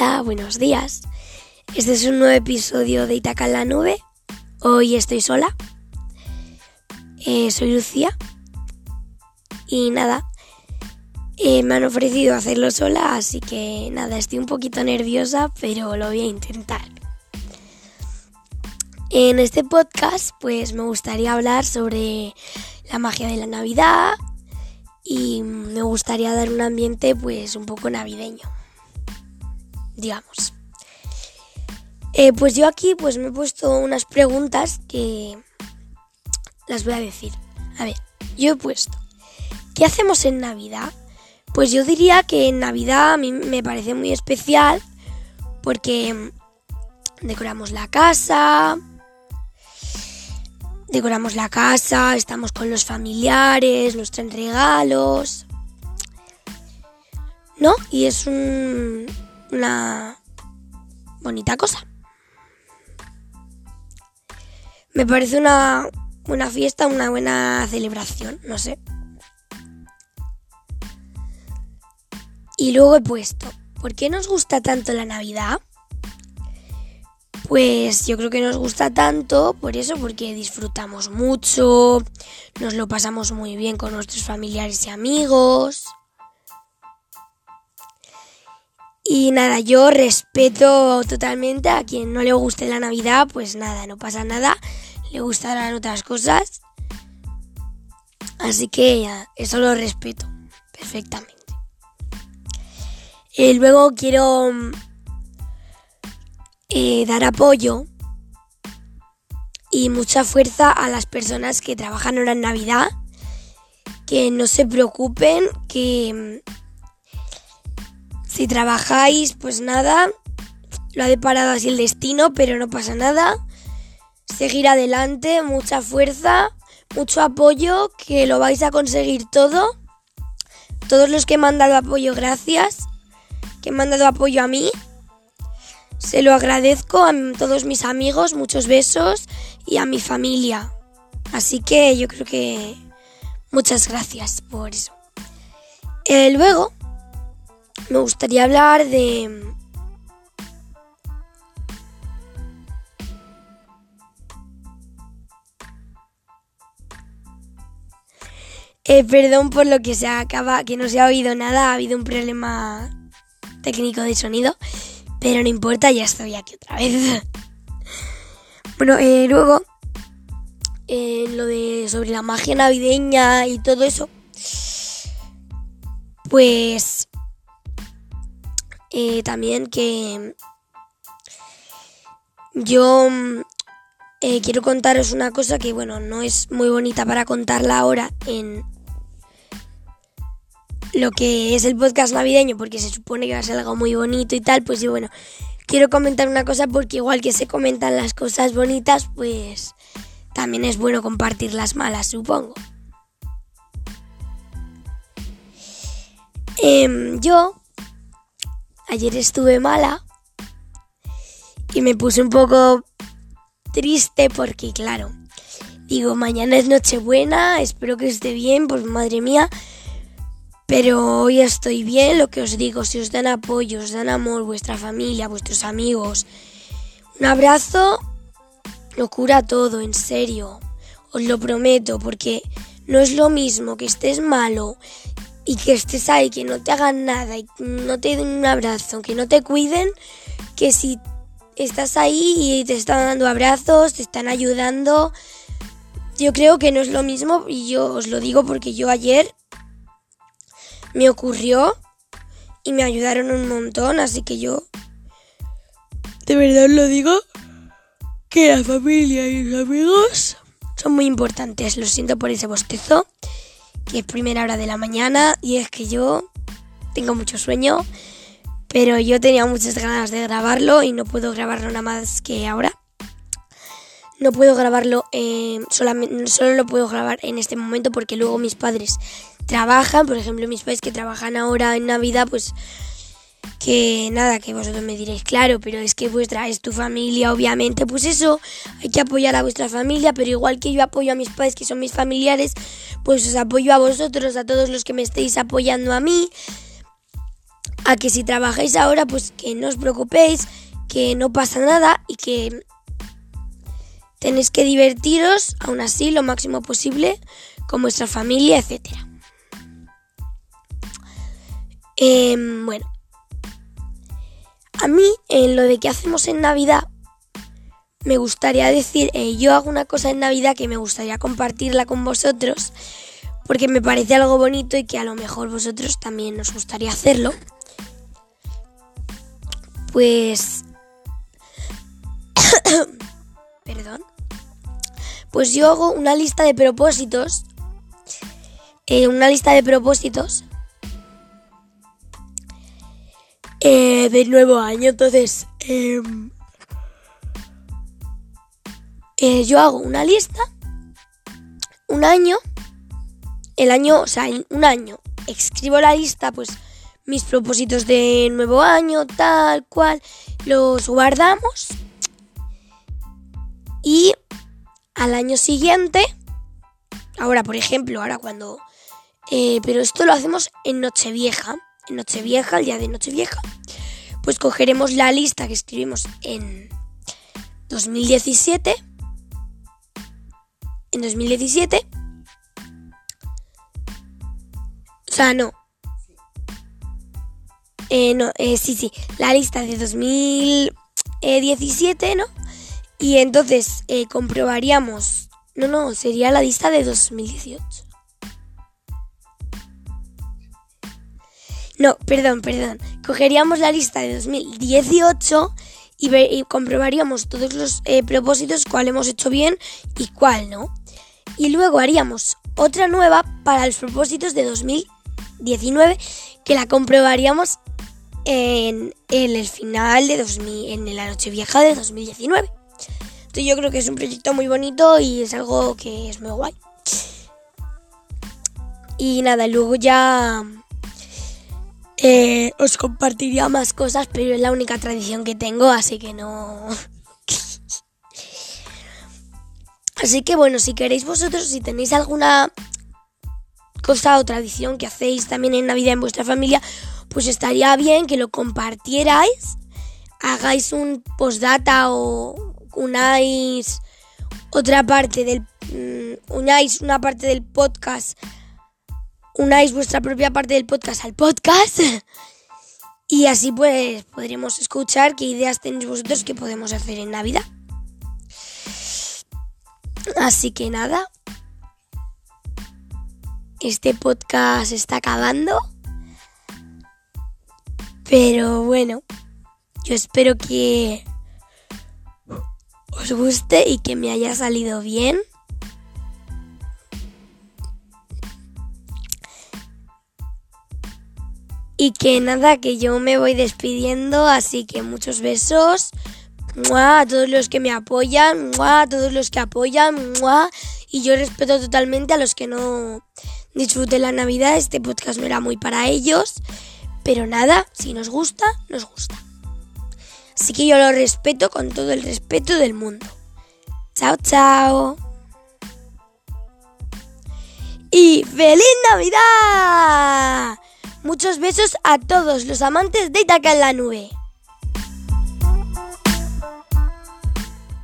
Buenos días. Este es un nuevo episodio de Itaca en la nube. Hoy estoy sola. Eh, soy Lucía. Y nada, eh, me han ofrecido hacerlo sola, así que nada, estoy un poquito nerviosa, pero lo voy a intentar. En este podcast, pues me gustaría hablar sobre la magia de la Navidad y me gustaría dar un ambiente, pues, un poco navideño digamos. Eh, pues yo aquí pues me he puesto unas preguntas que las voy a decir. A ver, yo he puesto, ¿qué hacemos en Navidad? Pues yo diría que en Navidad a mí me parece muy especial porque decoramos la casa, decoramos la casa, estamos con los familiares, nos traen regalos, ¿no? Y es un, una bonita cosa. Me parece una, una fiesta, una buena celebración, no sé. Y luego he puesto, ¿por qué nos gusta tanto la Navidad? Pues yo creo que nos gusta tanto por eso, porque disfrutamos mucho, nos lo pasamos muy bien con nuestros familiares y amigos. Y nada, yo respeto totalmente a quien no le guste la Navidad, pues nada, no pasa nada, le gustarán otras cosas. Así que eso lo respeto perfectamente. Y luego quiero eh, dar apoyo y mucha fuerza a las personas que trabajan ahora en Navidad, que no se preocupen, que si trabajáis, pues nada, lo ha deparado así el destino, pero no pasa nada. Seguir adelante, mucha fuerza, mucho apoyo, que lo vais a conseguir todo. Todos los que me han dado apoyo, gracias. Que me han dado apoyo a mí. Se lo agradezco a todos mis amigos, muchos besos y a mi familia. Así que yo creo que muchas gracias por eso. Eh, luego, me gustaría hablar de... Eh, perdón por lo que se acaba, que no se ha oído nada, ha habido un problema técnico de sonido, pero no importa, ya estoy aquí otra vez. bueno, eh, luego, eh, lo de sobre la magia navideña y todo eso, pues eh, también que yo eh, quiero contaros una cosa que, bueno, no es muy bonita para contarla ahora en lo que es el podcast navideño, porque se supone que va a ser algo muy bonito y tal, pues yo, bueno, quiero comentar una cosa porque igual que se comentan las cosas bonitas, pues también es bueno compartir las malas, supongo. Em, yo Ayer estuve mala y me puse un poco triste porque, claro, digo, mañana es Nochebuena, espero que esté bien, pues madre mía, pero hoy estoy bien, lo que os digo, si os dan apoyo, os dan amor, vuestra familia, vuestros amigos, un abrazo, lo cura todo, en serio, os lo prometo, porque no es lo mismo que estés malo y que estés ahí, que no te hagan nada y no te den un abrazo, que no te cuiden, que si estás ahí y te están dando abrazos, te están ayudando, yo creo que no es lo mismo y yo os lo digo porque yo ayer me ocurrió y me ayudaron un montón, así que yo de verdad os lo digo que la familia y los amigos son muy importantes. Lo siento por ese bostezo que es primera hora de la mañana y es que yo tengo mucho sueño, pero yo tenía muchas ganas de grabarlo y no puedo grabarlo nada más que ahora. No puedo grabarlo, eh, solamente, solo lo puedo grabar en este momento porque luego mis padres trabajan, por ejemplo mis padres que trabajan ahora en Navidad, pues que nada, que vosotros me diréis, claro, pero es que vuestra es tu familia, obviamente, pues eso, hay que apoyar a vuestra familia, pero igual que yo apoyo a mis padres, que son mis familiares, pues os apoyo a vosotros, a todos los que me estéis apoyando a mí, a que si trabajáis ahora, pues que no os preocupéis, que no pasa nada y que tenéis que divertiros aún así lo máximo posible con vuestra familia, etc. Em, bueno, a mí en lo de que hacemos en Navidad, me gustaría decir, eh, yo hago una cosa en Navidad que me gustaría compartirla con vosotros, porque me parece algo bonito y que a lo mejor vosotros también os gustaría hacerlo. Pues... Perdón. Pues yo hago una lista de propósitos. Eh, una lista de propósitos. Eh, del nuevo año. Entonces... Em, eh, yo hago una lista. Un año. El año, o sea, un año. Escribo la lista, pues mis propósitos de nuevo año, tal cual, los guardamos y al año siguiente, ahora por ejemplo, ahora cuando... Eh, pero esto lo hacemos en Nochevieja, Nochevieja, el día de Nochevieja, pues cogeremos la lista que escribimos en 2017, en 2017, o sea, no, eh, no, eh, sí, sí, la lista de 2017, ¿no? Y entonces eh, comprobaríamos, no, no, sería la lista de 2018. No, perdón, perdón. Cogeríamos la lista de 2018 y, y comprobaríamos todos los propósitos, cuál hemos hecho bien y cuál no. Y luego haríamos otra nueva para los propósitos de 2019 que la comprobaríamos en, el final de 2000, en la noche vieja de 2019. Entonces yo creo que es un proyecto muy bonito y es algo que es muy guay. Y nada, luego ya eh, os compartiría más cosas, pero es la única tradición que tengo, así que no... así que bueno, si queréis vosotros, si tenéis alguna cosa o tradición que hacéis también en Navidad en vuestra familia, pues estaría bien que lo compartierais, hagáis un postdata o unáis otra parte del mm, unáis una parte del podcast, unáis vuestra propia parte del podcast al podcast y así pues podremos escuchar qué ideas tenéis vosotros que podemos hacer en Navidad. Así que nada, este podcast está acabando. Pero bueno, yo espero que os guste y que me haya salido bien. Y que nada, que yo me voy despidiendo, así que muchos besos. a todos los que me apoyan, a todos los que apoyan, y yo respeto totalmente a los que no disfruten la Navidad. Este podcast no era muy para ellos. Pero nada, si nos gusta, nos gusta. Así que yo lo respeto con todo el respeto del mundo. Chao, chao. Y feliz Navidad. Muchos besos a todos los amantes de Itaca en la nube.